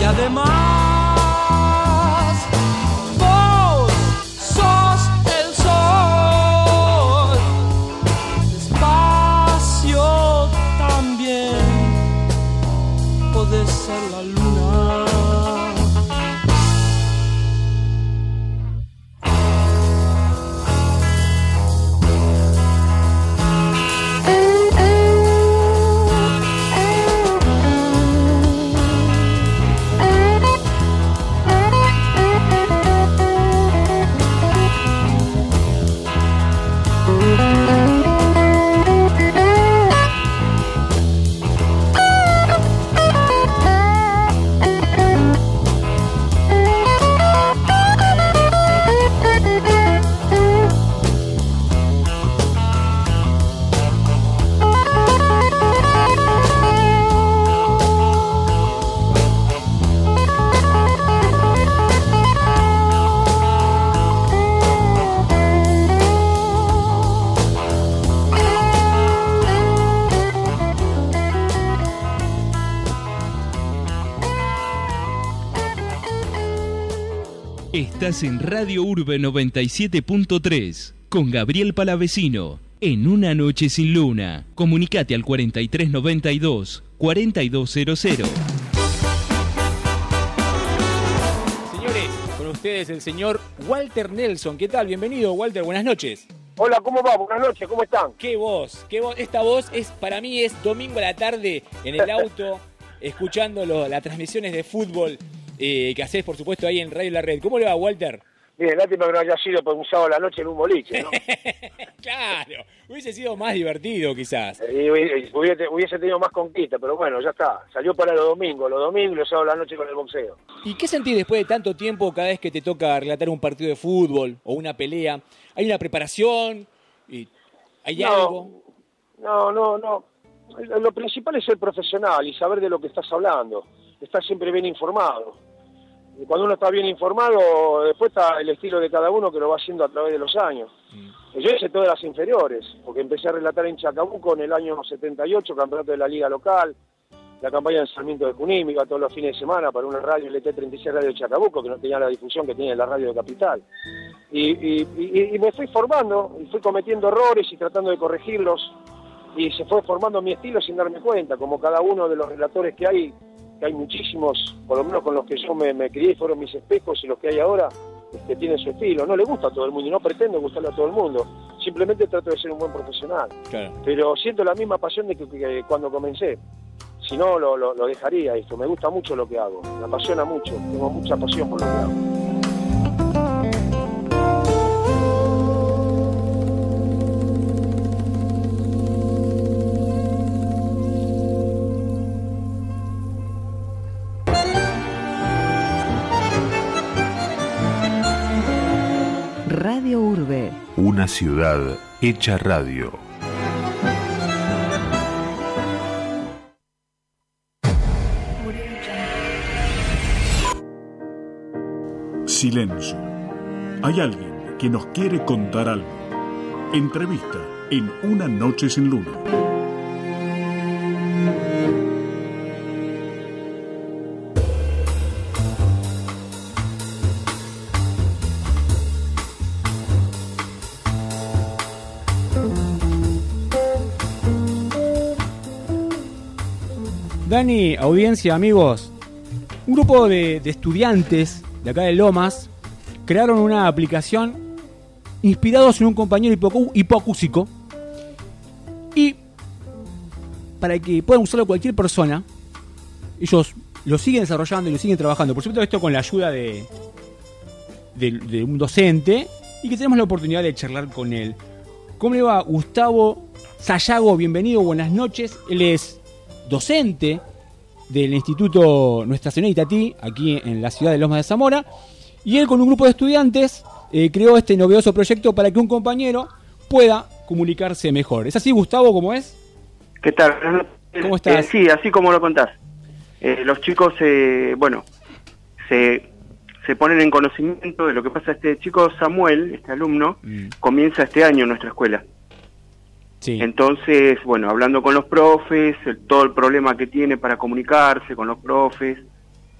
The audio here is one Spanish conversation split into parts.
Y además, Estás en Radio Urbe 97.3 con Gabriel Palavecino. En una noche sin luna. Comunicate al 4392 4200. Señores, con ustedes el señor Walter Nelson. ¿Qué tal? Bienvenido, Walter. Buenas noches. Hola, ¿cómo va? Buenas noches, ¿cómo están? ¿Qué voz? ¿Qué voz? Esta voz es para mí es domingo a la tarde en el auto, escuchando lo- las transmisiones de fútbol eh, que haces, por supuesto, ahí en Radio La Red. ¿Cómo le va, Walter? Bien, lástima que no haya sido por un sábado a la noche en un boliche, ¿no? Claro, hubiese sido más divertido quizás. Hubiese, hubiese tenido más conquista, pero bueno, ya está. Salió para los domingos, los domingos y los sábados a la noche con el boxeo. ¿Y qué sentís después de tanto tiempo cada vez que te toca relatar un partido de fútbol o una pelea? ¿Hay una preparación? ¿Y ¿Hay No, algo? No, no, no. Lo principal es ser profesional y saber de lo que estás hablando. Estar siempre bien informado. Y cuando uno está bien informado, después está el estilo de cada uno que lo va haciendo a través de los años. Yo hice todas las inferiores, porque empecé a relatar en Chacabuco en el año 78, campeonato de la liga local, la campaña de Sarmiento de Junín, iba todos los fines de semana para una radio LT36 Radio de Chacabuco, que no tenía la difusión que tiene la radio de Capital. Y, y- y- y me fui formando, y fui cometiendo errores y tratando de corregirlos, y se fue formando mi estilo sin darme cuenta, como cada uno de los relatores que hay, que hay muchísimos, por lo menos con los que yo me, me crié, fueron mis espejos y los que hay ahora, que tienen su estilo. No le gusta a todo el mundo y no pretendo gustarle a todo el mundo, simplemente trato de ser un buen profesional Claro. pero siento la misma pasión de que, que cuando comencé. Si no, lo, lo- lo dejaría esto. Me gusta mucho lo que hago, me apasiona mucho, tengo mucha pasión por lo que hago. Radio Urbe. Una ciudad hecha radio. Silencio. Hay alguien que nos quiere contar algo. Entrevista en Una Noche sin Luna. Dani, audiencia, amigos, un grupo de, estudiantes de acá de Lomas crearon una aplicación inspirados en un compañero hipocu- hipoacúsico y para que puedan usarlo cualquier persona, ellos lo siguen desarrollando y lo siguen trabajando. Por supuesto, esto con la ayuda de, de un docente y que tenemos la oportunidad de charlar con él. ¿Cómo le va Gustavo Sayago? Bienvenido, buenas noches. Él es docente del Instituto Nuestra Señora Itatí, aquí en la ciudad de Lomas de Zamora. Y él con un grupo de estudiantes eh, creó este novedoso proyecto para que un compañero pueda comunicarse mejor. ¿Es así, Gustavo, como es? ¿Qué tal? ¿Cómo estás? Eh, sí, así como lo contás. Eh, los chicos, eh, bueno, se, se ponen en conocimiento de lo que pasa. Este chico Samuel, este alumno, comienza este año en nuestra escuela. Entonces, bueno, hablando con los profes, todo el problema que tiene para comunicarse con los profes,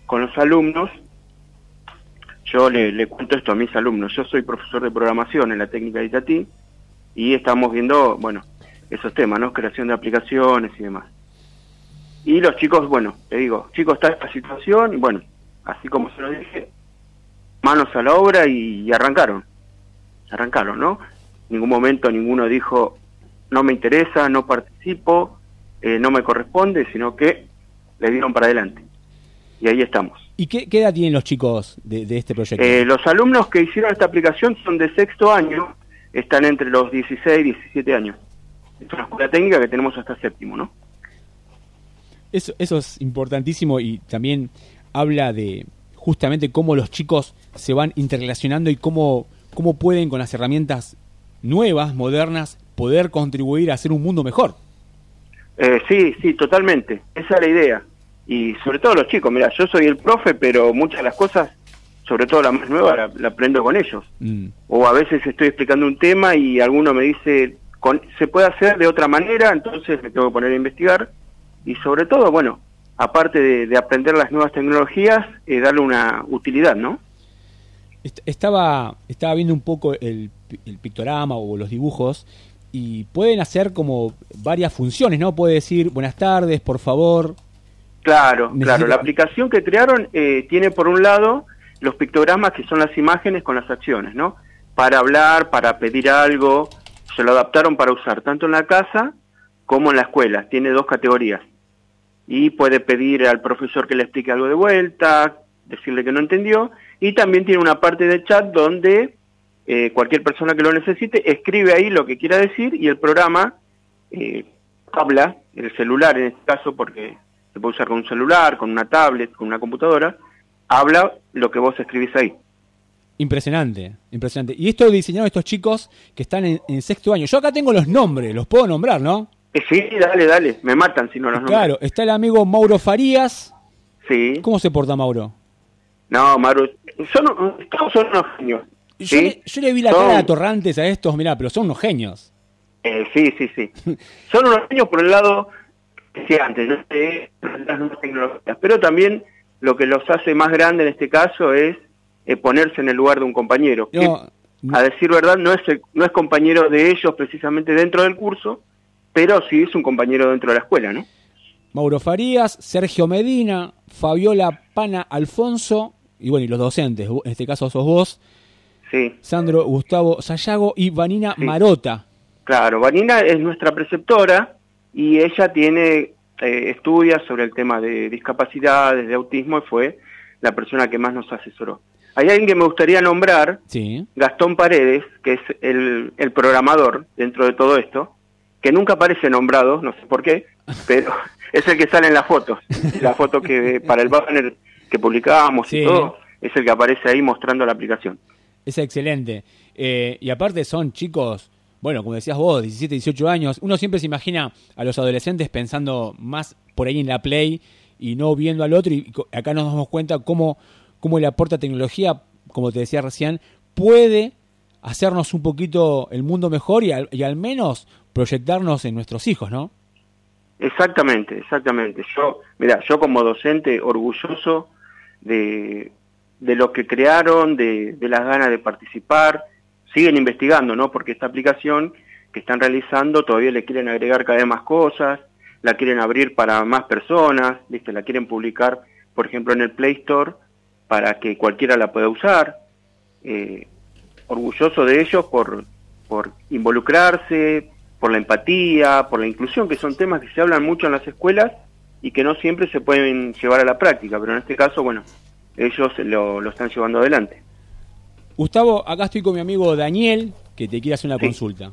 con los alumnos, yo le, le cuento esto a mis alumnos. Yo soy profesor de programación en la técnica de Itatí y estamos viendo, bueno, esos temas, ¿no? Creación de aplicaciones y demás. Y los chicos, bueno, te digo, chicos, está esta situación y bueno, así como se lo dije, manos a la obra y, y arrancaron. Arrancaron, ¿no? En ningún momento ninguno dijo, no me interesa, no participo, eh, no me corresponde, sino que le dieron para adelante. Y ahí estamos. ¿Y qué, qué edad tienen los chicos de, de este proyecto? Eh, los alumnos que hicieron esta aplicación son de sexto año, están entre los 16 y 17 años. Es una escuela técnica que tenemos hasta séptimo, ¿no? Eso, eso es importantísimo y también habla de justamente cómo los chicos se van interrelacionando y cómo, cómo pueden con las herramientas nuevas, modernas, poder contribuir a hacer un mundo mejor. Eh, sí, sí, totalmente. Esa es la idea. Y sobre todo los chicos, mira, yo soy el profe, pero muchas de las cosas, sobre todo la más nueva, la, la aprendo con ellos. Mm. O a veces estoy explicando un tema y alguno me dice, con, se puede hacer de otra manera, entonces me tengo que poner a investigar. Y sobre todo, bueno, aparte de, de aprender las nuevas tecnologías, eh, darle una utilidad, ¿no? Est- Estaba, estaba viendo un poco el, el pictograma o los dibujos y pueden hacer como varias funciones, ¿no? Puede decir buenas tardes, por favor. Claro, Necesito- claro. La aplicación que crearon eh, tiene por un lado los pictogramas que son las imágenes con las acciones, ¿no? Para hablar, para pedir algo, se lo adaptaron para usar tanto en la casa como en la escuela. Tiene dos categorías. Y puede pedir al profesor que le explique algo de vuelta, decirle que no entendió. Y también tiene una parte de chat donde eh, cualquier persona que lo necesite escribe ahí lo que quiera decir y el programa eh, habla, el celular en este caso, porque se puede usar con un celular, con una tablet, con una computadora, habla lo que vos escribís ahí. Impresionante, impresionante. Y esto diseñaron estos chicos que están en, en sexto año. Yo acá tengo los nombres, los puedo nombrar, ¿no? Eh, sí, dale, dale, me matan si no los nombro. Claro, está el amigo Mauro Farías. Sí. ¿Cómo se porta Mauro? No, Maru, son, todos son unos genios. Yo, ¿sí? le, yo le vi la Son- cara de atorrantes a estos, mirá, pero son unos genios. Eh, sí, sí, sí. Son unos genios por el lado que decía antes, de las nuevas tecnologías, pero también lo que los hace más grandes en este caso es eh, ponerse en el lugar de un compañero. que, a decir verdad, no es, el- no es compañero de ellos precisamente dentro del curso, pero sí es un compañero dentro de la escuela, ¿no? Mauro Farías, Sergio Medina, Fabiola Pana Alfonso, y bueno, y los docentes, en este caso sos vos, Sí, Sandro Gustavo Sayago y Vanina Sí. Marota. claro. Vanina es nuestra preceptora y ella tiene, eh, estudia sobre el tema de discapacidades, de autismo, y fue la persona que más nos asesoró. Hay alguien que me gustaría nombrar, Sí. Gastón Paredes, que es el, el programador dentro de todo esto, que nunca aparece nombrado, no sé por qué, pero es el que sale en las fotos. La foto que para el banner que publicábamos Sí. y todo, es el que aparece ahí mostrando la aplicación. Es excelente. Eh, y aparte son chicos, bueno, como decías vos, 17, 18 años. Uno siempre se imagina a los adolescentes pensando más por ahí en la play y no viendo al otro. Y acá nos damos cuenta cómo, cómo le aporta tecnología, como te decía recién, puede hacernos un poquito el mundo mejor y al, y al menos proyectarnos en nuestros hijos, ¿no? Exactamente, exactamente. Yo, mira, yo como docente orgulloso de, de lo que crearon, de, de las ganas de participar, siguen investigando, ¿no? Porque esta aplicación que están realizando todavía le quieren agregar cada vez más cosas, la quieren abrir para más personas, ¿viste? La quieren publicar, por ejemplo, en el Play Store para que cualquiera la pueda usar. Eh, orgulloso de ellos por, por involucrarse, por la empatía, por la inclusión, que son temas que se hablan mucho en las escuelas y que no siempre se pueden llevar a la práctica, pero en este caso, bueno, ellos lo, lo están llevando adelante. Gustavo, acá estoy con mi amigo Daniel, que te quiere hacer una Sí. consulta.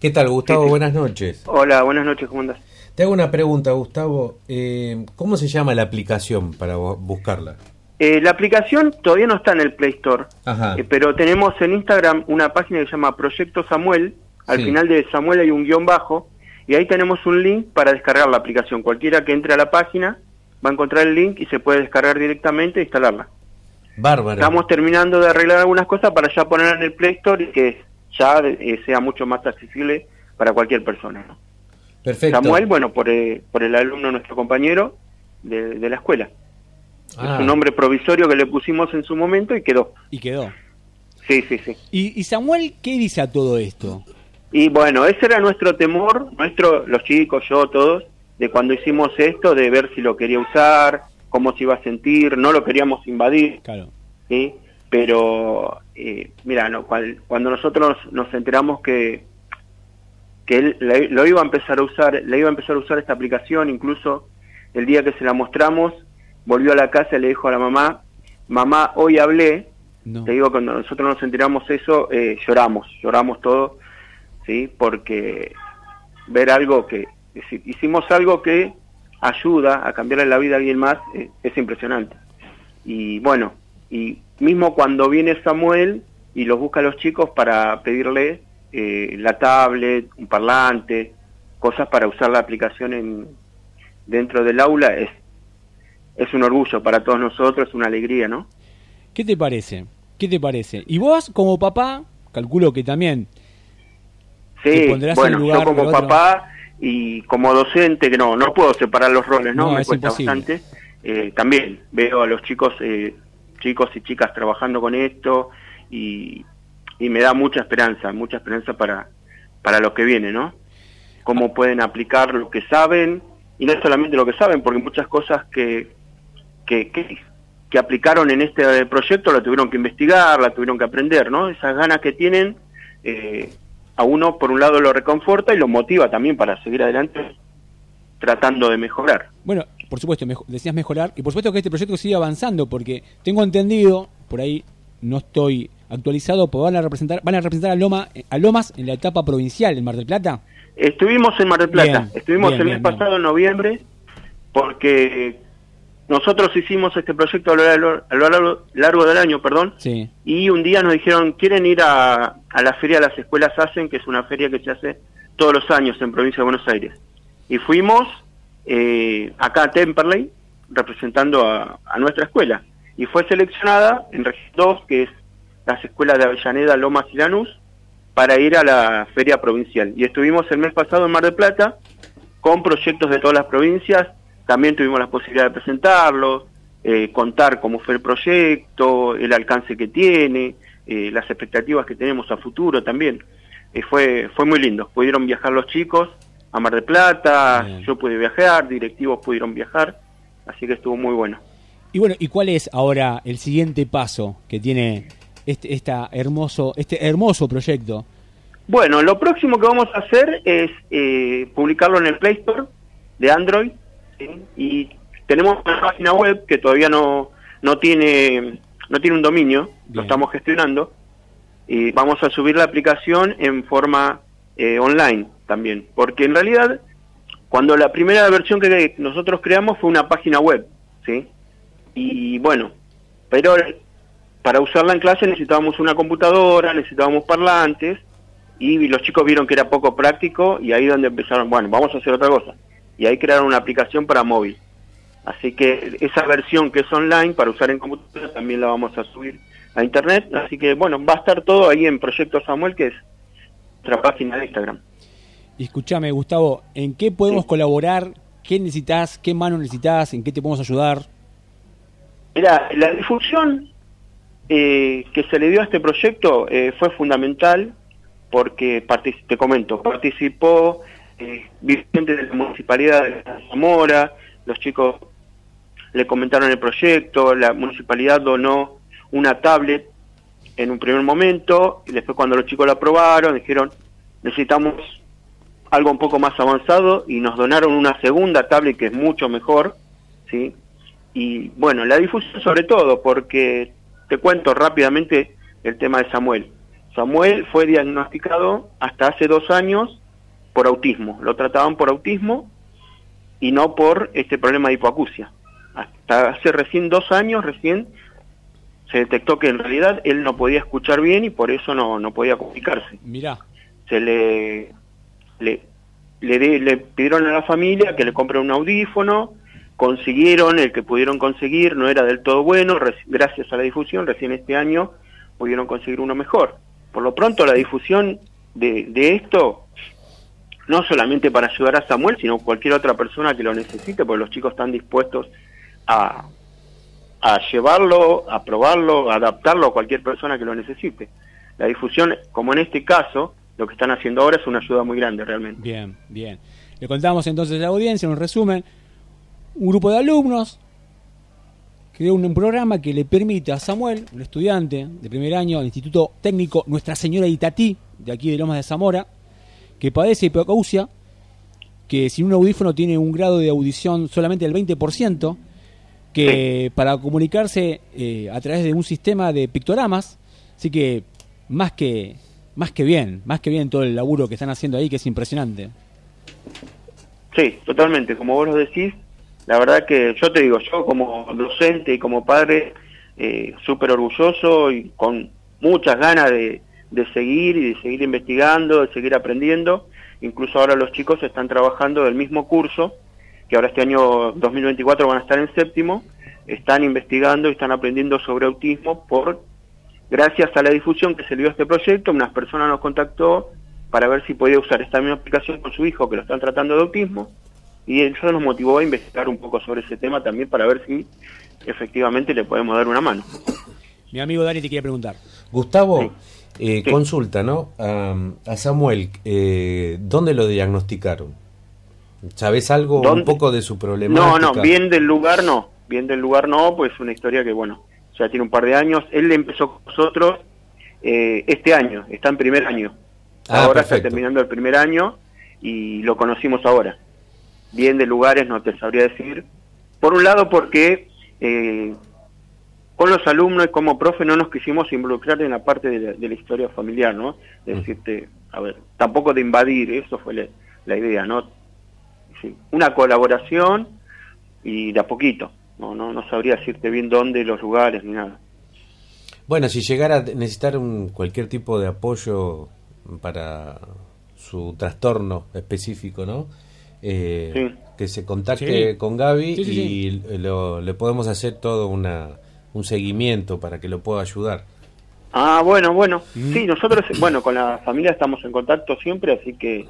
¿Qué tal, Gustavo? Sí, sí. Buenas noches. Hola, buenas noches, ¿cómo andas? Te hago una pregunta, Gustavo. Eh, ¿Cómo se llama la aplicación para bu- buscarla? Eh, la aplicación todavía no está en el Play Store, Ajá. eh, pero tenemos en Instagram una página que se llama Proyecto Samuel. Al Sí. final de Samuel hay un guion bajo y ahí tenemos un link para descargar la aplicación. Cualquiera que entre a la página va a encontrar el link y se puede descargar directamente e instalarla. Bárbaro. Estamos terminando de arreglar algunas cosas para ya ponerla en el Play Store y que ya eh, sea mucho más accesible para cualquier persona. ¿no? Perfecto. Samuel, bueno, por, eh, por el alumno, nuestro compañero de, de la escuela. Ah. Es un nombre provisorio que le pusimos en su momento y quedó. Y quedó. Sí, sí, sí. ¿Y, y Samuel qué dice a todo esto? Y bueno, ese era nuestro temor, nuestro, los chicos, yo, todos, de cuando hicimos esto, de ver si lo quería usar, cómo se iba a sentir, no lo queríamos invadir, Claro. ¿sí? Pero, eh, mira, no, cual- cuando nosotros nos enteramos que, que él le- lo iba a empezar a usar, le iba a empezar a usar esta aplicación, incluso el día que se la mostramos, volvió a la casa y le dijo a la mamá, mamá, hoy hablé, No. te digo, cuando nosotros nos enteramos eso, eh, lloramos, lloramos todo, ¿sí? Porque ver algo que, es decir, hicimos algo que ayuda a cambiarle la vida a alguien más, eh, es impresionante. Y bueno, y mismo cuando viene Samuel y los busca a los chicos para pedirle eh, la tablet, un parlante, cosas para usar la aplicación en, dentro del aula, es, es un orgullo para todos nosotros, es una alegría, ¿no? ¿Qué te parece? ¿Qué te parece? Y vos, como papá, calculo que también. Sí, bueno, yo como papá y como docente, que no, no puedo separar los roles, ¿no? No, Me es cuesta imposible. bastante. Eh, también veo a los chicos, eh, chicos y chicas trabajando con esto y, y me da mucha esperanza, mucha esperanza para, para lo que viene, ¿no? Cómo pueden aplicar lo que saben y no solamente lo que saben, porque muchas cosas que, que, que, que aplicaron en este proyecto la tuvieron que investigar, la tuvieron que aprender, ¿no? Esas ganas que tienen, eh, a uno por un lado lo reconforta y lo motiva también para seguir adelante tratando de mejorar. Bueno, por supuesto, mejo- decías mejorar. Y por supuesto que este proyecto sigue avanzando, porque tengo entendido, por ahí no estoy actualizado, pero van a representar, van a representar a, Loma, a Lomas en la etapa provincial en Mar del Plata. Estuvimos en Mar del Plata, Bien, estuvimos bien, el mes bien. pasado en noviembre porque nosotros hicimos este proyecto a lo largo, a lo largo- largo del año, perdón, Sí. y un día nos dijeron, ¿quieren ir a, a la feria Las Escuelas Hacen, que es una feria que se hace todos los años en provincia de Buenos Aires? Y fuimos eh, acá a Temperley, representando a, a nuestra escuela, y fue seleccionada en Región 2, que es las escuelas de Avellaneda, Lomas y Lanús, para ir a la feria provincial. Y estuvimos el mes pasado en Mar del Plata con proyectos de todas las provincias, también tuvimos la posibilidad de presentarlos, eh, contar cómo fue el proyecto, el alcance que tiene, eh, las expectativas que tenemos a futuro también. Eh, fue, fue muy lindo, pudieron viajar los chicos a Mar del Plata, Bien. yo pude viajar, directivos pudieron viajar, así que estuvo muy bueno. Y bueno, ¿y cuál es ahora el siguiente paso que tiene este, esta hermoso, este hermoso proyecto? Bueno, lo próximo que vamos a hacer es eh, publicarlo en el Play Store de Android ¿sí? y tenemos una página web que todavía no, no tiene no tiene un dominio, Bien. lo estamos gestionando y vamos a subir la aplicación en forma eh, online también, porque en realidad cuando la primera versión que nosotros creamos fue una página web, ¿sí? Y bueno, pero para usarla en clase necesitábamos una computadora, necesitábamos parlantes y los chicos vieron que era poco práctico y ahí donde empezaron, bueno, vamos a hacer otra cosa. Y ahí crearon una aplicación para móvil. Así que esa versión que es online para usar en computadora también la vamos a subir a internet. Así que bueno, va a estar todo ahí en Proyecto Samuel, que es nuestra página de Instagram. Y escúchame, Gustavo, ¿en qué podemos Sí. colaborar? ¿Qué necesitas? ¿Qué mano necesitas? ¿En qué te podemos ayudar? Mira, la difusión eh, que se le dio a este proyecto eh, fue fundamental porque, te comento, participó eh, de la Municipalidad de Zamora, los chicos le comentaron el proyecto, la Municipalidad donó una tablet en un primer momento, y después cuando los chicos la aprobaron, dijeron, necesitamos algo un poco más avanzado, y nos donaron una segunda tablet que es mucho mejor, ¿sí? Y bueno, la difusión sobre todo, porque te cuento rápidamente el tema de Samuel. Samuel fue diagnosticado hasta hace dos años por autismo. Lo trataban por autismo y no por este problema de hipoacusia. Hasta hace recién dos años, recién se detectó que en realidad él no podía escuchar bien y por eso no, no podía comunicarse Mirá, se le le, le, di- le pidieron a la familia que le compre un audífono, consiguieron el que pudieron conseguir, no era del todo bueno, reci- gracias a la difusión, recién este año pudieron conseguir uno mejor. Por lo pronto la difusión de, de esto, no solamente para ayudar a Samuel, sino cualquier otra persona que lo necesite, porque los chicos están dispuestos a, a llevarlo, a probarlo, a adaptarlo a cualquier persona que lo necesite. La difusión, como en este caso, lo que están haciendo ahora es una ayuda muy grande realmente. Bien, bien. Le contamos entonces a la audiencia, en un resumen, un grupo de alumnos creó un programa que le permite a Samuel, un estudiante de primer año del Instituto Técnico Nuestra Señora Itatí, de aquí de Lomas de Zamora, que padece hipocausia, que sin un audífono tiene un grado de audición solamente del 20%, que para comunicarse eh, a través de un sistema de pictogramas, así que más que más que bien, más que bien todo el laburo que están haciendo ahí, que es impresionante. Sí, totalmente, como vos lo decís, la verdad que yo te digo, yo como docente y como padre, eh, súper orgulloso y con muchas ganas de, de seguir y de seguir investigando, de seguir aprendiendo. Incluso ahora los chicos están trabajando del mismo curso, que ahora este año 2024 van a estar en séptimo, están investigando y están aprendiendo sobre autismo por gracias a la difusión que se dio a este proyecto, unas personas nos contactó para ver si podía usar esta misma aplicación con su hijo que lo están tratando de autismo y eso nos motivó a investigar un poco sobre ese tema también para ver si efectivamente le podemos dar una mano. Mi amigo Dani te quiere preguntar. Gustavo, eh, consulta, ¿no? A, a Samuel, eh, ¿dónde lo diagnosticaron? ¿Sabes algo un poco de su problemática? No, no, bien del lugar no, bien del lugar no, pues una historia que bueno, ya tiene un par de años. Él empezó con nosotros eh, este año, está en primer año. Ah, ahora perfecto. está terminando el primer año y lo conocimos ahora. Bien de lugares no te sabría decir. Por un lado porque eh, con los alumnos y como profe no nos quisimos involucrar en la parte de la, de la historia familiar, ¿no? De decirte, a ver, tampoco de invadir, eso fue la, la idea, ¿no? Sí, una colaboración y de a poquito. No, no, no sabría decirte bien dónde, los lugares, ni nada. Bueno, si llegara a necesitar un, cualquier tipo de apoyo para su trastorno específico, ¿no? Eh, Sí. Que se contacte Sí. con Gaby Sí, sí, y lo- le podemos hacer todo una, un seguimiento para que lo pueda ayudar. Ah, bueno, bueno. Sí, nosotros, bueno, con la familia estamos en contacto siempre, así que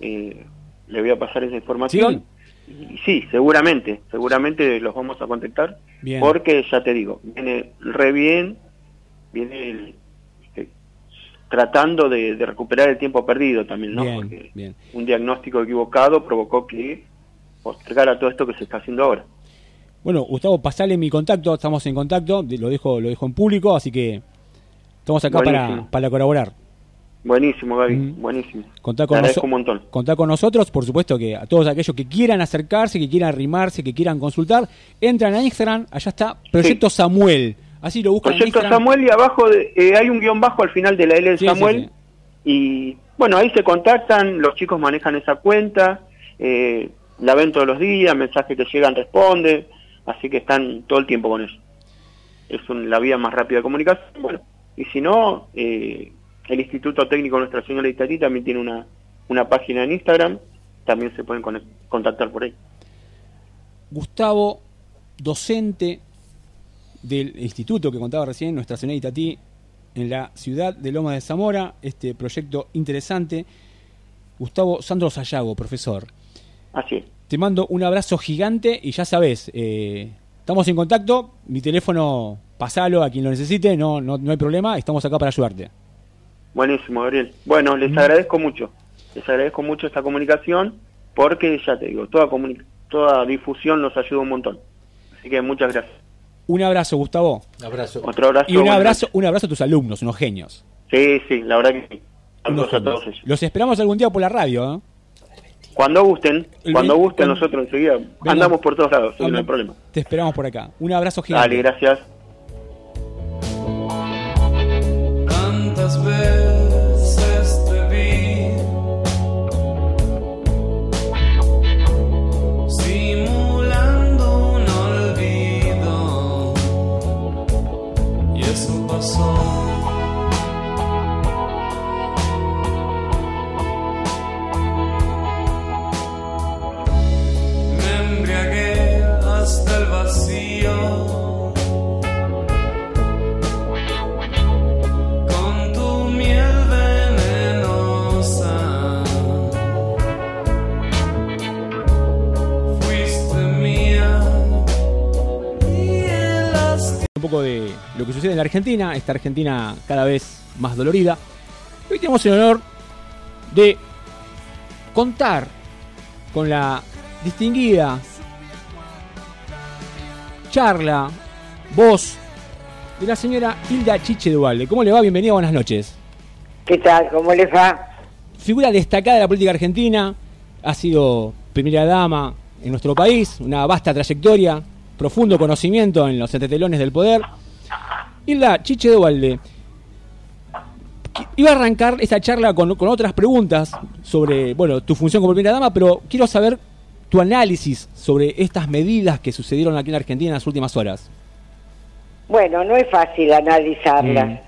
eh, le voy a pasar esa información. Y sí, seguramente, seguramente los vamos a contactar, Bien. porque ya te digo, viene re bien, viene el- este, tratando de, de recuperar el tiempo perdido también, ¿no? Bien, Porque bien. un diagnóstico equivocado provocó que postergara todo esto que se está haciendo ahora. Bueno, Gustavo, pasale mi contacto, estamos en contacto, lo dejo, lo dejo en público, así que estamos acá para, para colaborar. Buenísimo, Gaby, Mm. buenísimo. Contá con, un montón. contá con nosotros, por supuesto que a todos aquellos que quieran acercarse, que quieran arrimarse, que quieran consultar, entran a Instagram, allá está, Proyecto Samuel. Así lo buscan Proyecto. Samuel y abajo de- eh, hay un guion bajo al final de la L de Sí, sí, Samuel. sí. Y bueno, ahí se contactan, los chicos manejan esa cuenta, eh, la ven todos los días, mensajes que llegan responden, así que están todo el tiempo con eso. Es un- la vía más rápida de comunicación. Bueno, y si no, eh, el Instituto Técnico Nuestra Señora de Itatí también tiene una, una página en Instagram, también se pueden conect- contactar por ahí. Gustavo, docente del instituto que contaba recién, Nuestra Señora de Itatí, en la ciudad de Loma de Zamora, este proyecto interesante. Gustavo Sandro Sayago, profesor. Así es. Te mando un abrazo gigante y ya sabes, eh, estamos en contacto, mi teléfono, pasalo a quien lo necesite, no, no, no hay problema, estamos acá para ayudarte. Buenísimo, Gabriel. Bueno, les agradezco mucho. Les agradezco mucho esta comunicación porque, ya te digo, toda, toda difusión nos ayuda un montón. Así que muchas gracias. Un abrazo, Gustavo. Abrazo. Otro abrazo. Y un abrazo, un abrazo a tus alumnos, unos genios. Sí, sí, la verdad que sí. Unos Saludos a genios. todos ellos. Los esperamos algún día por la radio, ¿eh? Cuando gusten, El cuando gusten, cuando- nosotros enseguida Venga. andamos por todos lados, no hay problema. Te esperamos por acá. Un abrazo gigante. Dale, gracias. Tantas veces un poco de lo que sucede en la Argentina, esta Argentina cada vez más dolorida. Hoy tenemos el honor de contar con la distinguida charla, voz de la señora Hilda Chiche Duvalde. ¿Cómo le va? Bienvenida, buenas noches. ¿Qué tal? ¿Cómo les va? Figura destacada de la política argentina, ha sido primera dama en nuestro país, una vasta trayectoria, profundo conocimiento en los entretelones del poder. Hilda Chiche Duvalde, iba a arrancar esta charla con, con otras preguntas sobre, bueno, tu función como primera dama, pero quiero saber tu análisis sobre estas medidas que sucedieron aquí en Argentina en las últimas horas. Bueno, no es fácil analizarlas, Mm.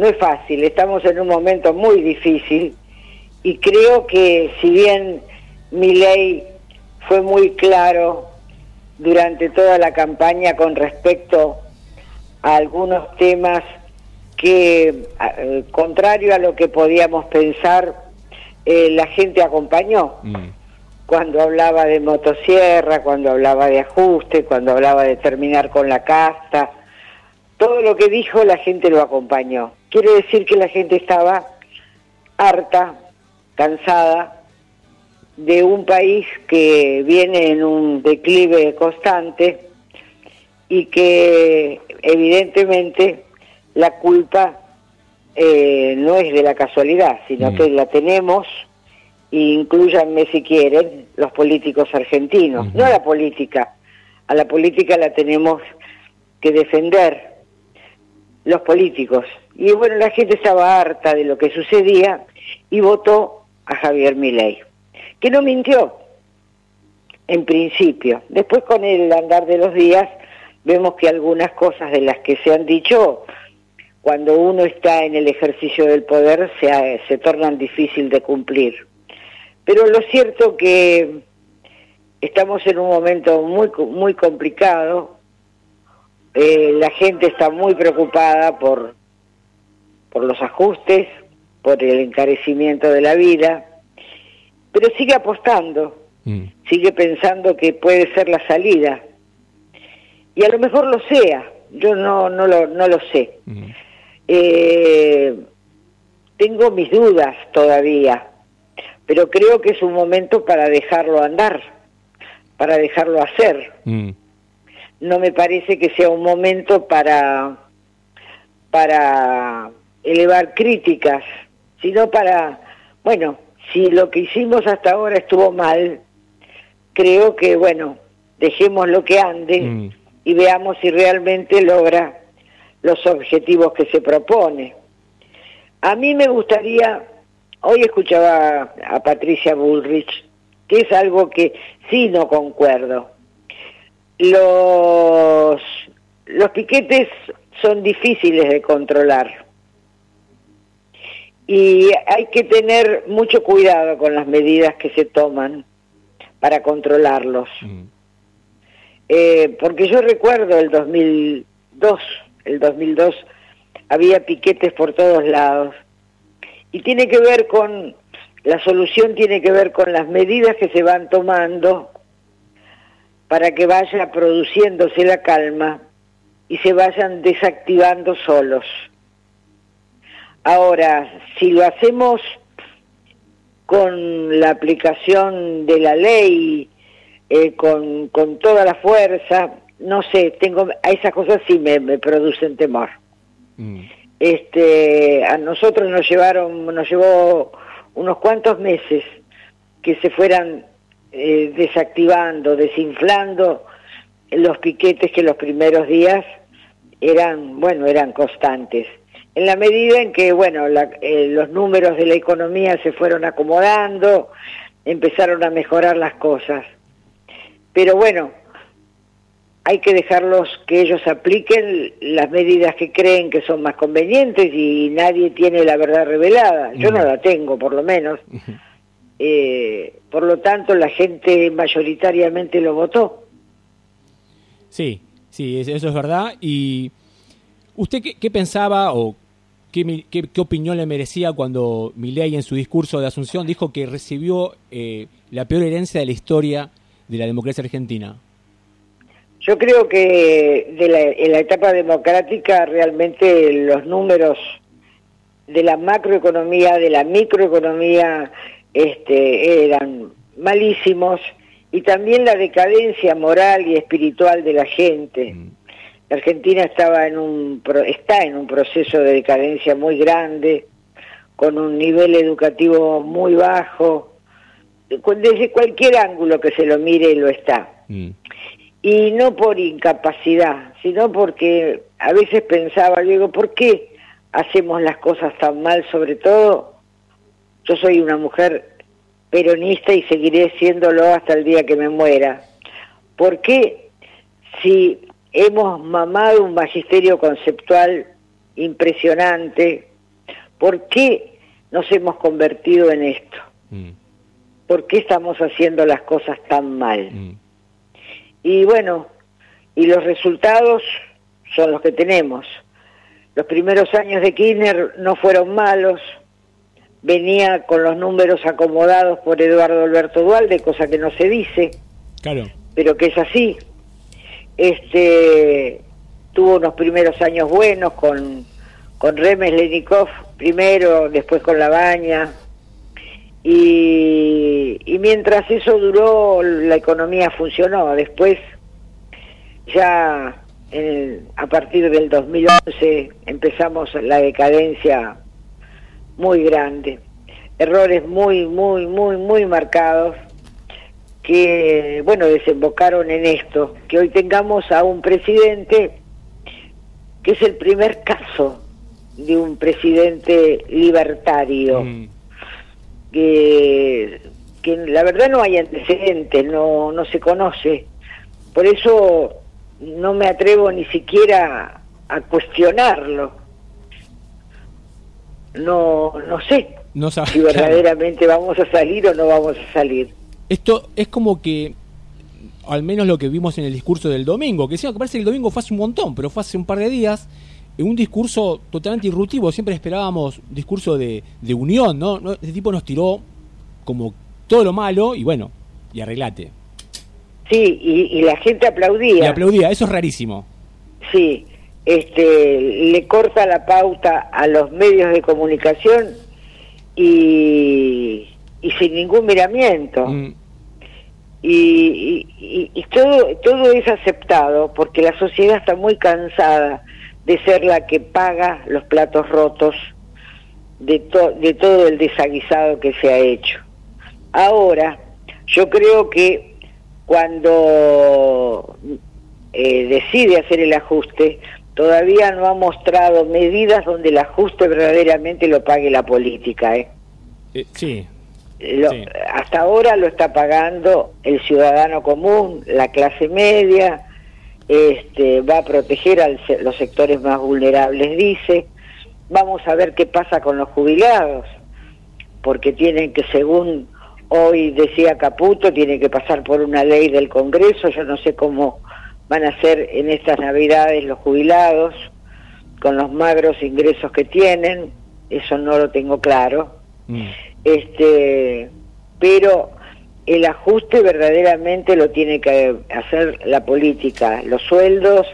no es fácil, estamos en un momento muy difícil y creo que si bien mi ley fue muy claro durante toda la campaña con respecto a algunos temas que, eh, contrario a lo que podíamos pensar, eh, la gente acompañó. Cuando hablaba de motosierra, cuando hablaba de ajuste, cuando hablaba de terminar con la casta, todo lo que dijo la gente lo acompañó. Quiere decir que la gente estaba harta, cansada de un país que viene en un declive constante y que evidentemente la culpa eh, no es de la casualidad, sino Mm. que la tenemos, e incluyanme si quieren, los políticos argentinos, no la política. A la política la tenemos que defender los políticos. Y bueno, la gente estaba harta de lo que sucedía y votó a Javier Milei, que no mintió en principio. Después con el andar de los días vemos que algunas cosas de las que se han dicho cuando uno está en el ejercicio del poder se, se tornan difícil de cumplir. Pero lo cierto que estamos en un momento muy muy complicado. Eh, la gente está muy preocupada por por los ajustes, por el encarecimiento de la vida, pero sigue apostando, sigue pensando que puede ser la salida. Y a lo mejor lo sea, yo no no lo no lo sé. Eh, tengo mis dudas todavía, pero creo que es un momento para dejarlo andar, para dejarlo hacer. No me parece que sea un momento para para elevar críticas, sino para, bueno, si lo que hicimos hasta ahora estuvo mal, creo que, bueno, dejemos lo que ande y veamos si realmente logra los objetivos que se propone. A mí me gustaría, hoy escuchaba a Patricia Bullrich, que es algo que sí no concuerdo. Los, los piquetes son difíciles de controlar y hay que tener mucho cuidado con las medidas que se toman para controlarlos. Eh, porque yo recuerdo el 2002, el 2002 había piquetes por todos lados y tiene que ver con la solución tiene que ver con las medidas que se van tomando para que vaya produciéndose la calma y se vayan desactivando solos. Ahora, si lo hacemos con la aplicación de la ley, eh, con, con toda la fuerza, no sé, tengo a esas cosas sí me, me producen temor. Este, a nosotros nos llevaron, nos llevó unos cuantos meses que se fueran eh, desactivando, desinflando los piquetes que los primeros días eran, bueno, eran constantes. En la medida en que, bueno, la- eh, los números de la economía se fueron acomodando, empezaron a mejorar las cosas. Pero bueno, hay que dejarlos que ellos apliquen las medidas que creen que son más convenientes y nadie tiene la verdad revelada. Yo no la tengo, por lo menos. Eh, por lo tanto, la gente mayoritariamente lo votó. Sí, sí, es- eso es verdad. ¿Y usted qué, qué pensaba o qué, qué- qué opinión le merecía cuando Milei en su discurso de Asunción dijo que recibió eh, la peor herencia de la historia de la democracia argentina? Yo creo que de la, en la etapa democrática realmente los números de la macroeconomía, de la microeconomía, este, eran malísimos y también la decadencia moral y espiritual de la gente. La Argentina estaba en un está en un proceso de decadencia muy grande, con un nivel educativo muy bajo, desde cualquier ángulo que se lo mire lo está. Y no por incapacidad, sino porque a veces pensaba, digo, ¿por qué hacemos las cosas tan mal? Sobre todo, yo soy una mujer peronista y seguiré siéndolo hasta el día que me muera. ¿Por qué si hemos mamado un magisterio conceptual impresionante, por qué nos hemos convertido en esto? ¿Por qué estamos haciendo las cosas tan mal? Y bueno, y los resultados son los que tenemos. Los primeros años de Kirchner no fueron malos, venía con los números acomodados por Eduardo Alberto Dualde, cosa que no se dice, Claro. pero que es así. Este tuvo unos primeros años buenos con con Remes Lenikov primero, después con Labaña. Y, y mientras eso duró, la economía funcionó. Después, ya en el- a partir del 2011, empezamos la decadencia muy grande. Errores muy, muy, muy, muy marcados que, bueno, desembocaron en esto, que hoy tengamos a un presidente que es el primer caso de un presidente libertario, que, que la verdad no hay antecedentes, no, no se conoce. Por eso no me atrevo ni siquiera a cuestionarlo. No, no sé No si verdaderamente vamos a salir o no vamos a salir. Esto es como que, al menos lo que vimos en el discurso del domingo, que decía que parece que el domingo fue hace un montón, pero fue hace un par de días, en un discurso totalmente irrutivo. Siempre esperábamos discurso de, de unión, ¿no? Este tipo nos tiró como todo lo malo y bueno, y arreglate. Sí, y, y la gente aplaudía. Y aplaudía, eso es rarísimo. Sí, este, le corta la pauta a los medios de comunicación y, y sin ningún miramiento. Y, y- y- y todo, todo es aceptado porque la sociedad está muy cansada de ser la que paga los platos rotos de, to- de todo el desaguisado que se ha hecho. Ahora, yo creo que cuando eh, decide hacer el ajuste, todavía no ha mostrado medidas donde el ajuste verdaderamente lo pague la política. ¿eh? sí. Lo- Sí. Hasta ahora lo está pagando el ciudadano común, la clase media, este, va a proteger a los sectores más vulnerables, dice. Vamos a ver qué pasa con los jubilados, porque tienen que, según hoy decía Caputo, tiene que pasar por una ley del Congreso. Yo no sé cómo van a ser en estas Navidades los jubilados, con los magros ingresos que tienen, eso no lo tengo claro este pero el ajuste verdaderamente lo tiene que hacer la política. Los sueldos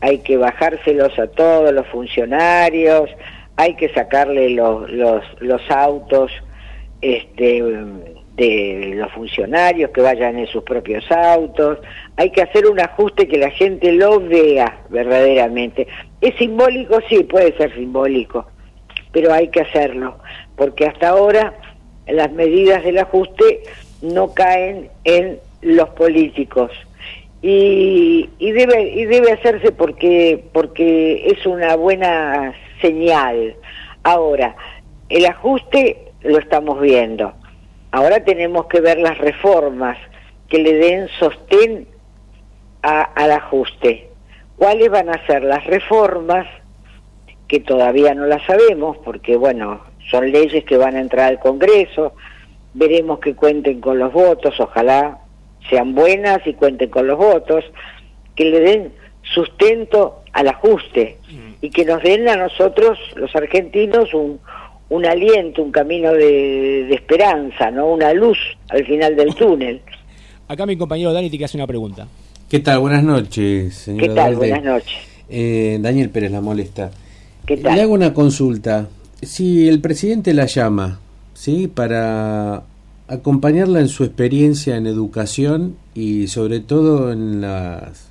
hay que bajárselos a todos los funcionarios hay que sacarle los los, los autos este de los funcionarios que vayan en sus propios autos. Hay que hacer un ajuste que la gente lo vea verdaderamente. Es simbólico sí puede ser simbólico pero hay que hacerlo, porque hasta ahora las medidas del ajuste no caen en los políticos y, y debe y debe hacerse porque porque es una buena señal. Ahora el ajuste lo estamos viendo. Ahora tenemos que ver las reformas que le den sostén al ajuste. ¿Cuáles van a ser las reformas que todavía no las sabemos porque, bueno, son leyes que van a entrar al Congreso, veremos que cuenten con los votos, ojalá sean buenas y cuenten con los votos, que le den sustento al ajuste y que nos den a nosotros, los argentinos, un, un aliento, un camino de, de esperanza, ¿no? Una luz al final del túnel. Acá mi compañero Dani te hacer una pregunta. ¿Qué tal? Buenas noches, señora ¿Qué tal? Buenas noches. Eh, Daniel Pérez la molesta. ¿Qué tal? Le hago una consulta. Si el presidente la llama, ¿sí? Para acompañarla en su experiencia en educación y sobre todo en las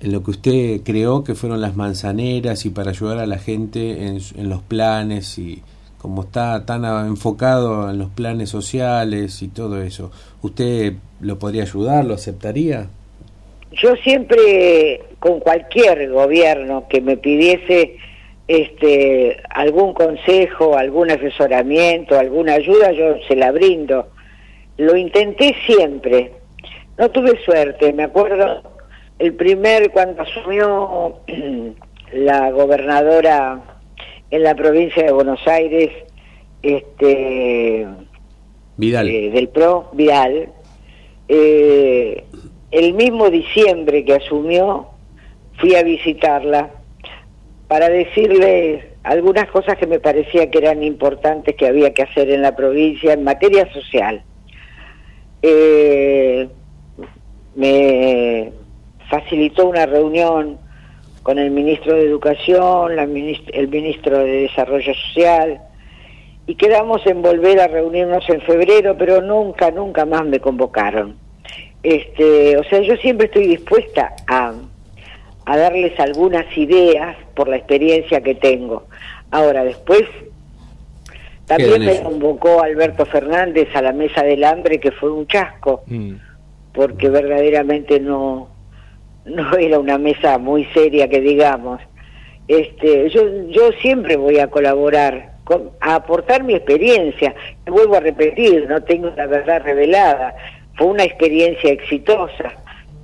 en lo que usted creó que fueron las manzaneras y para ayudar a la gente en, en los planes y como está tan enfocado en los planes sociales y todo eso, ¿usted lo podría ayudar? ¿Lo aceptaría? Yo siempre, con cualquier gobierno que me pidiese este algún consejo, algún asesoramiento, alguna ayuda, yo se la brindo. Lo intenté siempre. No tuve suerte, me acuerdo el primer cuando asumió la gobernadora en la provincia de Buenos Aires, este Vidal. eh, del PRO, Vidal, eh, el mismo diciembre que asumió, fui a visitarla para decirle algunas cosas que me parecía que eran importantes que había que hacer en la provincia en materia social. Eh, me facilitó una reunión con el ministro de Educación, la minist- el ministro de Desarrollo Social, y quedamos en volver a reunirnos en febrero, pero nunca, nunca más me convocaron. Este, o sea, yo siempre estoy dispuesta a, a darles algunas ideas por la experiencia que tengo. Ahora, después también me convocó Alberto Fernández a la mesa del hambre, que fue un chasco, Mm. porque verdaderamente no, no era una mesa muy seria que digamos. Este, yo, yo siempre voy a colaborar, con- a aportar mi experiencia. Me vuelvo a repetir, no tengo la verdad revelada. Fue una experiencia exitosa,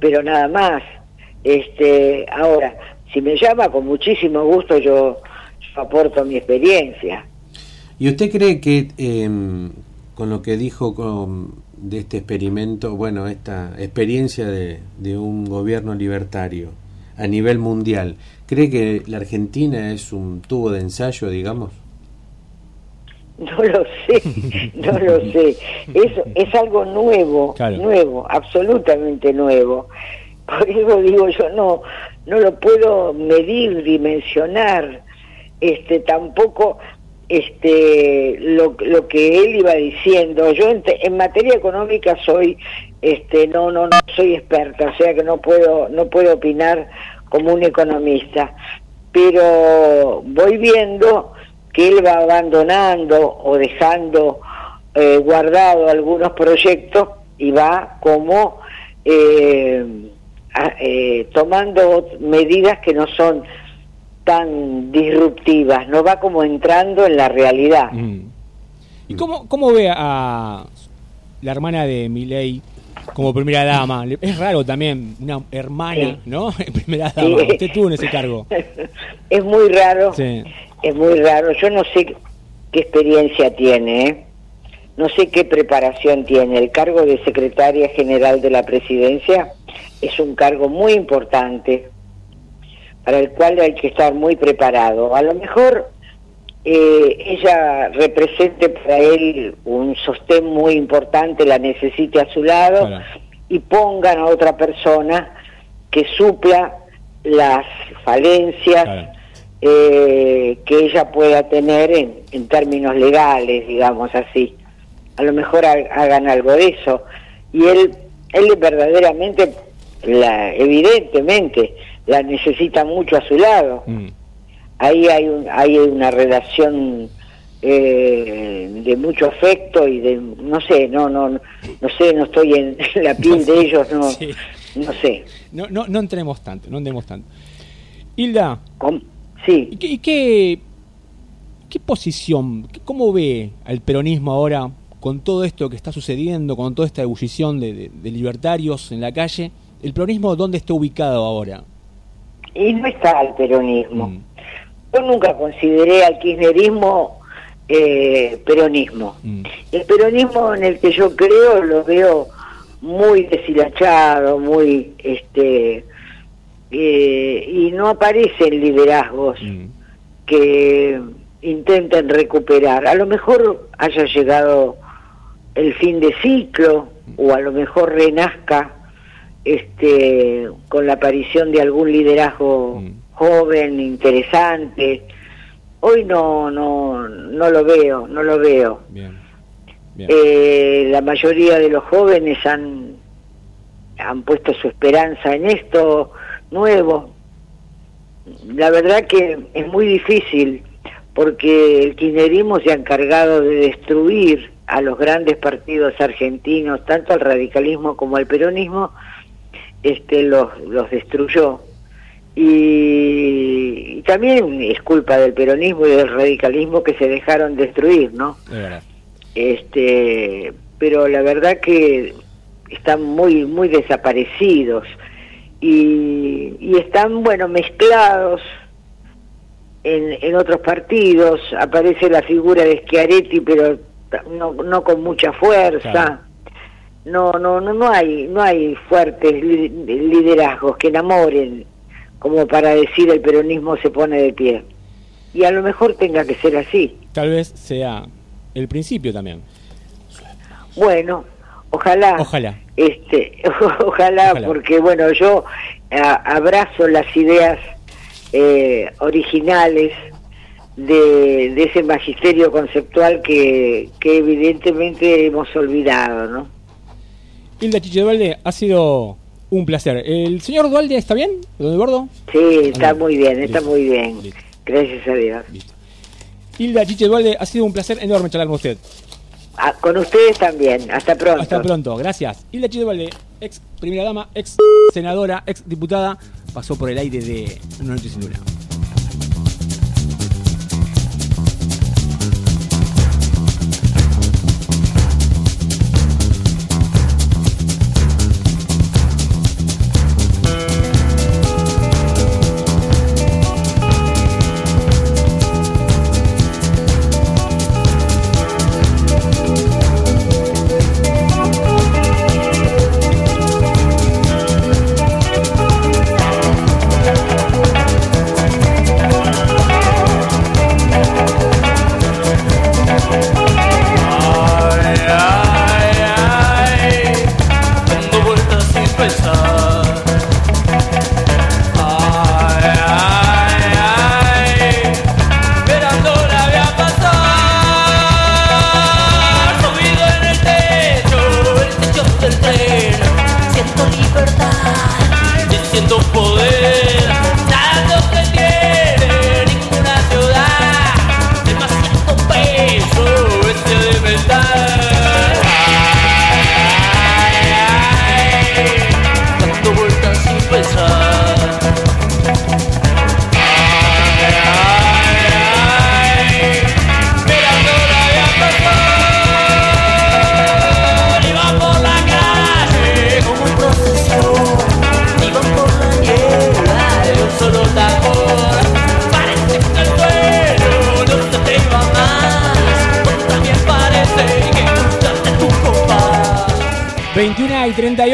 pero nada más. Este, ahora, si me llama con muchísimo gusto, yo, yo aporto mi experiencia. ¿Y usted cree que eh, con lo que dijo con, de este experimento, bueno, esta experiencia de, de un gobierno libertario a nivel mundial, cree que la Argentina es un tubo de ensayo, digamos? No lo sé, no lo sé. Es, es algo nuevo, Claro. nuevo, absolutamente nuevo. Por digo yo, no, no lo puedo medir, dimensionar, este, tampoco este, lo, lo que él iba diciendo. Yo en, en materia económica soy, este, no, no, no soy experta, o sea que no puedo, no puedo opinar como un economista, pero voy viendo que él va abandonando o dejando eh, guardado algunos proyectos y va como eh, eh, tomando medidas que no son tan disruptivas, no va como entrando en la realidad. Mm. ¿Y cómo, cómo ve a la hermana de Milei como primera dama? Es raro también, una hermana, Sí. ¿no? primera dama. Sí. Usted tuvo en ese cargo. es muy raro, Sí. es muy raro. Yo no sé qué experiencia tiene, ¿eh? No sé qué preparación tiene. El cargo de secretaria general de la presidencia es un cargo muy importante para el cual hay que estar muy preparado. A lo mejor eh, ella represente para él un sostén muy importante, la necesite a su lado y pongan a otra persona que supla las falencias eh, que ella pueda tener en, en términos legales, digamos así. A lo mejor ha- hagan algo de eso. Y él, él verdaderamente, la, evidentemente, la necesita mucho a su lado. Mm. Ahí hay, un, hay una relación eh, de mucho afecto y de, no sé, no, no, no sé, no estoy en la piel de ellos, no, Sí. no sé. No, no, no entremos tanto, no entremos tanto. Hilda, Com- sí. ¿y qué, y qué, qué posición, cómo ve al peronismo ahora con todo esto que está sucediendo, con toda esta ebullición de, de- de libertarios en la calle? ¿El peronismo dónde está ubicado ahora? Y no está el peronismo. Mm. Yo nunca consideré al kirchnerismo eh, peronismo. Mm. El peronismo en el que yo creo lo veo muy deshilachado, muy este eh, y no aparecen liderazgos Mm. que intenten recuperar. A lo mejor haya llegado el fin de ciclo o a lo mejor renazca este, con la aparición de algún liderazgo joven, interesante. Hoy no, no, no lo veo, no lo veo. Eh, la mayoría de los jóvenes han, han puesto su esperanza en esto nuevo. La verdad que es muy difícil porque el kirchnerismo se ha encargado de destruir a los grandes partidos argentinos, tanto al radicalismo como al peronismo, este los, los destruyó. Y, también es culpa del peronismo y del radicalismo que se dejaron destruir, ¿no? Este, pero la verdad que están muy muy desaparecidos y, y están bueno mezclados en, en otros partidos aparece la figura de Schiaretti pero no, no con mucha fuerza. No no no no hay no hay fuertes liderazgos que enamoren como para decir el peronismo se pone de pie. Y a lo mejor tenga que ser así. Tal vez sea el principio también. Bueno ojalá. Ojalá. Este ojalá, porque bueno yo abrazo las ideas eh, originales de, de, ese magisterio conceptual que, que evidentemente hemos olvidado no Hilda Chiche Dualde ha sido un placer. El señor Dualde está bien don Eduardo sí está muy bien está muy bien. gracias a Dios. Hilda Chiche Dualde ha sido un placer enorme charlar con usted. Ah, con ustedes también. Hasta pronto. Hasta pronto, gracias. Hilda Chidevalde, ex primera dama, ex senadora, ex diputada, pasó por el aire de Una Noche Sin Luna.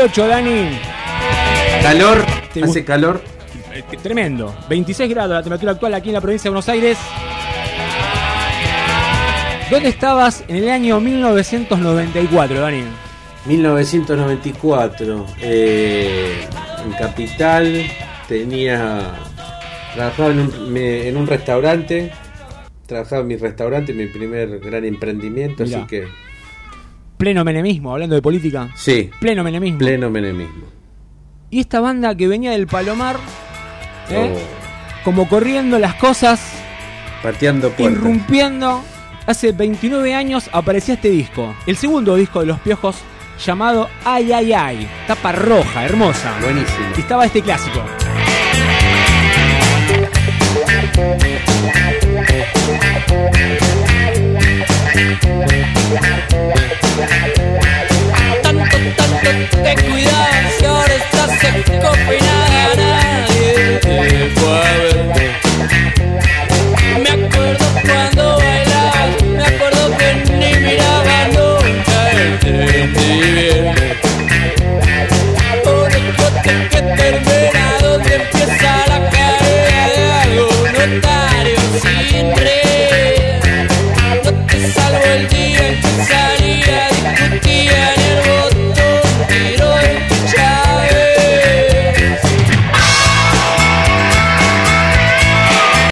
38, Dani. Calor, hace calor. Eh, tremendo. 26 grados la temperatura actual aquí en la provincia de Buenos Aires. ¿Dónde estabas en el año 1994, Dani? 1994. Eh, en Capital tenía. Trabajaba en un, en un restaurante. Trabajaba en mi restaurante, mi primer gran emprendimiento, así que Pleno menemismo, hablando de política. Sí. Pleno menemismo. Pleno menemismo. Y esta banda que venía del Palomar, ¿eh? oh. como corriendo las cosas, pateando puertas, irrumpiendo. Hace 29 años aparecía este disco, el segundo disco de Los Piojos, llamado Ay Ay Ay, tapa roja, hermosa. Buenísimo. Y estaba este clásico. Tanto, tanto te cuidabas y ahora estás seco y nada, nadie te